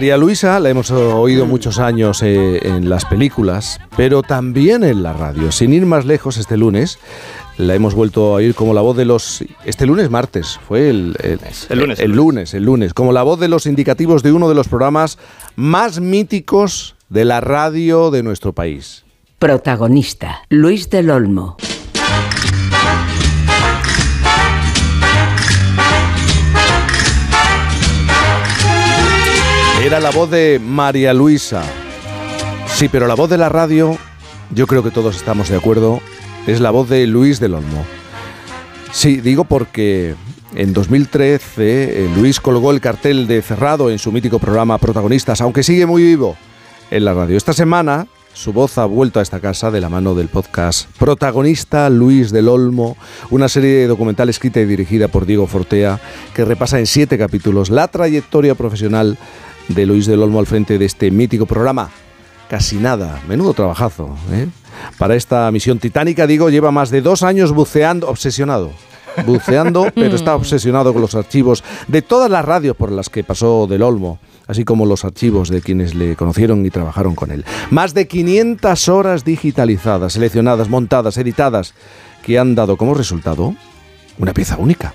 María Luisa la hemos oído muchos años eh, en las películas, pero también en la radio. Sin ir más lejos, este lunes la hemos vuelto a oír como la voz de los... Este lunes, martes, fue el, lunes, el lunes, el lunes, como la voz de los indicativos de uno de los programas más míticos de la radio de nuestro país. Protagonista, Luis del Olmo. Era la voz de María Luisa. Sí, pero la voz de la radio, yo creo que todos estamos de acuerdo, es la voz de Luis del Olmo. Sí, digo porque en 2013 eh, Luis colgó el cartel de cerrado en su mítico programa Protagonistas, aunque sigue muy vivo en la radio. Esta semana su voz ha vuelto a esta casa de la mano del podcast Protagonista Luis del Olmo, una serie documental escrita y dirigida por Diego Fortea que repasa en siete capítulos la trayectoria profesional de Luis del Olmo al frente de este mítico programa. Casi nada, menudo trabajazo. ¿eh? Para esta misión titánica, digo, lleva más de dos años buceando, obsesionado. Buceando, pero está obsesionado con los archivos de todas las radios por las que pasó del Olmo, así como los archivos de quienes le conocieron y trabajaron con él. Más de 500 horas digitalizadas, seleccionadas, montadas, editadas, que han dado como resultado una pieza única.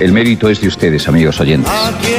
El mérito es de ustedes, amigos oyentes. Aquí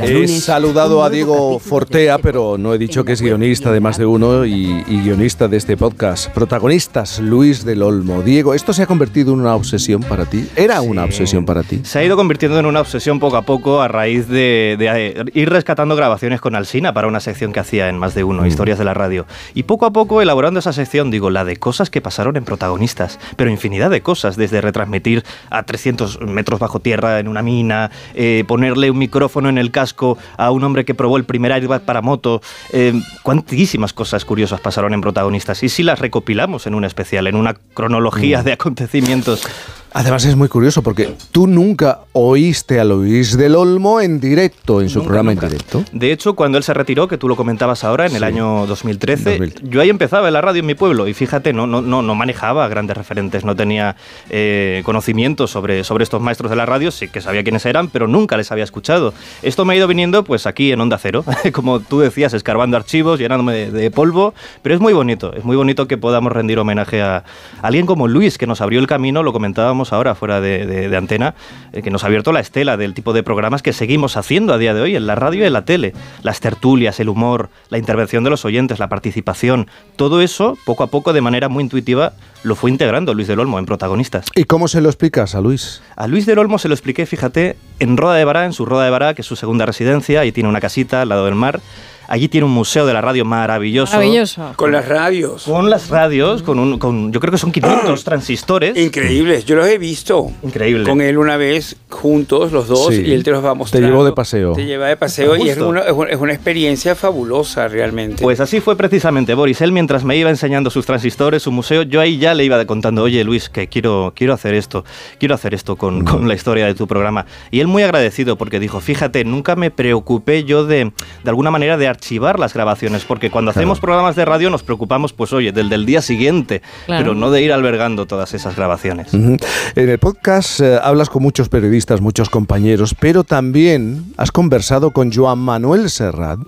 He saludado a Diego Fortea, pero no he dicho que es guionista de más de uno y, guionista de este podcast. Protagonistas, Luis del Olmo. Diego, ¿esto se ha convertido en una obsesión para ti? ¿Era una obsesión para ti? Se ha ido convirtiendo en una obsesión poco a poco a raíz de, eh, ir rescatando grabaciones con Alsina para una sección que hacía en más de uno, mm. Historias de la Radio. Y poco a poco elaborando esa sección, digo, la de cosas que pasaron en protagonistas, pero infinidad de cosas, desde retransmitir a 300 metros bajo tierra en una mina, eh, ponerle un micrófono en el casco a un hombre que probó el primer airbag para moto. Eh, cuantísimas cosas curiosas pasaron en protagonistas. Y si las recopilamos en un especial, en una cronología mm. de acontecimientos Además es muy curioso porque tú nunca oíste a Luis del Olmo en directo, en su programa en directo. De hecho, cuando él se retiró, que tú lo comentabas ahora, en el año 2013, yo ahí empezaba en la radio en mi pueblo y fíjate, no, no, no, no manejaba grandes referentes, no tenía eh, conocimiento sobre, sobre estos maestros de la radio, sí que sabía quiénes eran, pero nunca les había escuchado. Esto me ha ido viniendo pues aquí en Onda Cero, como tú decías, escarbando archivos, llenándome de, polvo, pero es muy bonito, es muy bonito que podamos rendir homenaje a alguien como Luis, que nos abrió el camino, lo comentábamos ahora fuera de, antena, eh, que nos ha abierto la estela del tipo de programas que seguimos haciendo a día de hoy en la radio y en la tele. Las tertulias, el humor, la intervención de los oyentes, la participación, todo eso, poco a poco, de manera muy intuitiva, lo fue integrando Luis del Olmo en protagonistas. ¿Y cómo se lo explicas a Luis? A Luis del Olmo se lo expliqué, fíjate, en Roda de Bará, en su Roda de Bará, que es su segunda residencia, y tiene una casita al lado del mar. Allí tiene un museo de la radio maravilloso. Maravilloso. Con las radios. Con las radios, con un, con, yo creo que son 500 transistores. Increíbles, yo los he visto. Increíble. Con él una vez, juntos, los dos, y él te los va a mostrar. Te llevó de paseo. Te lleva de paseo y es una, es una, experiencia fabulosa realmente. Pues así fue precisamente Boris. Él mientras me iba enseñando sus transistores, su museo, yo ahí ya le iba contando, oye Luis, que quiero, quiero hacer esto, quiero hacer esto con, con la historia de tu programa. Y él muy agradecido porque dijo, fíjate, nunca me preocupé yo de, de alguna manera de archivar las grabaciones porque cuando hacemos programas de radio nos preocupamos, pues oye, del del día siguiente, pero no de ir albergando todas esas grabaciones. En el podcast eh, hablas con muchos periodistas, muchos compañeros, pero también has conversado con Joan Manuel Serrat.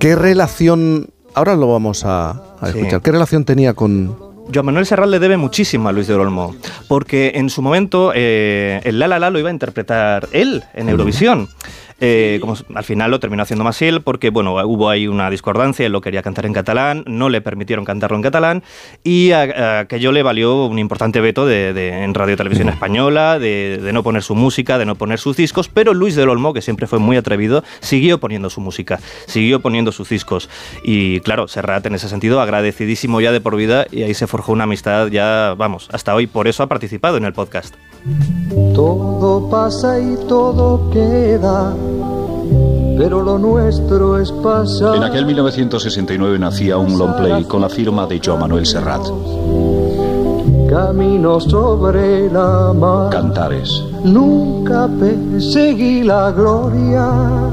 ¿Qué relación, ahora lo vamos a, escuchar, qué relación tenía con, Joan Manuel Serrat le debe muchísimo a Luis de Olmo, porque en su momento eh, el La La La lo iba a interpretar él en Eurovisión. Eh, como al final lo terminó haciendo más él porque bueno, hubo ahí una discordancia, él lo quería cantar en catalán, no le permitieron cantarlo en catalán y aquello le valió un importante veto de, en Radio Televisión Española, de, no poner su música, de no poner sus discos, pero Luis del Olmo, que siempre fue muy atrevido, siguió poniendo su música, siguió poniendo sus discos y claro, Serrat en ese sentido agradecidísimo ya de por vida y ahí se forjó forjó una amistad ya, vamos, hasta hoy. Por eso ha participado en el podcast. Todo pasa y todo queda pero lo nuestro es pasar. En aquel 1969 nacía un long play con la firma de Joan Manuel Serrat. Camino sobre la mar. Cantares. Nunca perseguí la gloria,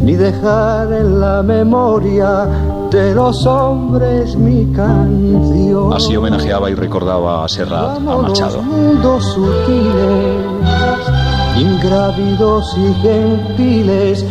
ni dejar en la memoria de los hombres mi canción. Así homenajeaba y recordaba a Serrat, a Machado. Mundos sutiles, ingrávidos y gentiles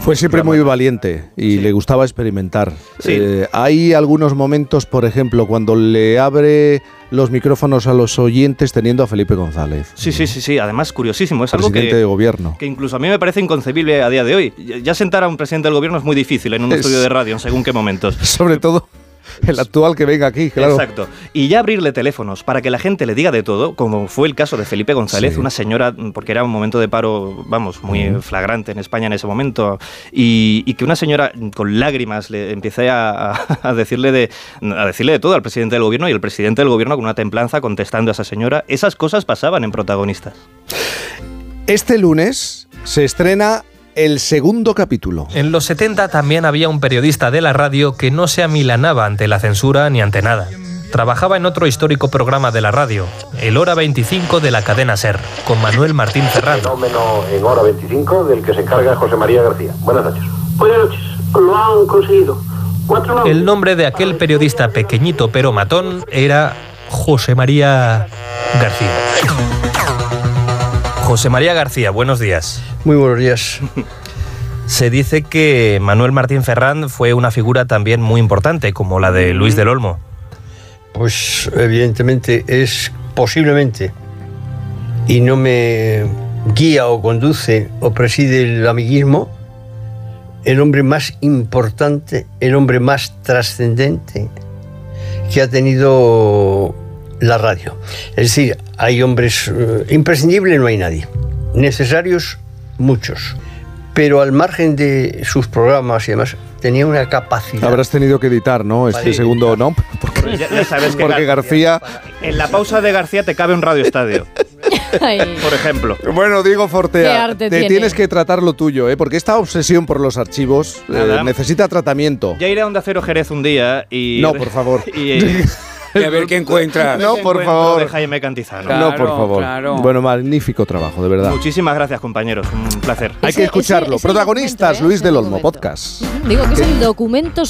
fue siempre muy valiente y le gustaba experimentar. Sí. Eh, hay algunos momentos, por ejemplo, cuando le abre los micrófonos a los oyentes teniendo a Felipe González. Sí, sí, sí, sí. Además, curiosísimo. Es algo presidente que, de gobierno. que incluso a mí me parece inconcebible a día de hoy. Ya sentar a un presidente del gobierno es muy difícil en un Es- estudio de radio, en según qué momentos. Sobre todo el actual que venga aquí, claro. Exacto. Y ya abrirle teléfonos para que la gente le diga de todo, como fue el caso de Felipe González, Sí. una señora, porque era un momento de paro, vamos, muy flagrante en España en ese momento, y, y que una señora con lágrimas le empiece a, a- a decirle de, a decirle de todo al presidente del gobierno y el presidente del gobierno con una templanza contestando a esa señora. Esas cosas pasaban en protagonistas. Este lunes se estrena el segundo capítulo. En los 70 también había un periodista de la radio que no se amilanaba ante la censura ni ante nada. Trabajaba en otro histórico programa de la radio, el Hora 25 de la cadena SER, con Manuel Martín Ferrando. Fenómeno en hora 25 del que se encarga José María García. Buenas noches. Buenas noches. Lo han conseguido. El nombre de aquel periodista pequeñito pero matón era José María García. José María García, buenos días. Muy buenos días. Se dice que Manuel Martín Ferrand fue una figura también muy importante, como la de Luis del Olmo. Pues evidentemente es posiblemente y no me guía o conduce o preside el amiguismo el hombre más importante, el hombre más trascendente que ha tenido la radio. Es decir, hay hombres eh, imprescindibles, no hay nadie. Necesarios, muchos. Pero al margen de sus programas y demás, tenía una capacidad. Habrás tenido que editar, ¿no? Este Vale. segundo, ¿no? Porque, Ya, ya sabes que porque García... En la pausa de García te cabe un radio estadio, por ejemplo. Bueno, Diego Fortea, te tiene. tienes que tratar lo tuyo, ¿eh? Porque esta obsesión por los archivos eh, necesita tratamiento. Ya iré a Onda Cero Jerez un día y... No, por favor. Y, Y a ver qué encuentras. No, por favor. De Jaime Cantizano. Claro, no, por favor. claro. Bueno, magnífico trabajo, de verdad. Muchísimas gracias, compañeros. Un placer. Hay Ese- que escucharlo. ese- ese Protagonistas, documento, ¿eh? Luis Ese del Olmo, podcast. Digo que es el documento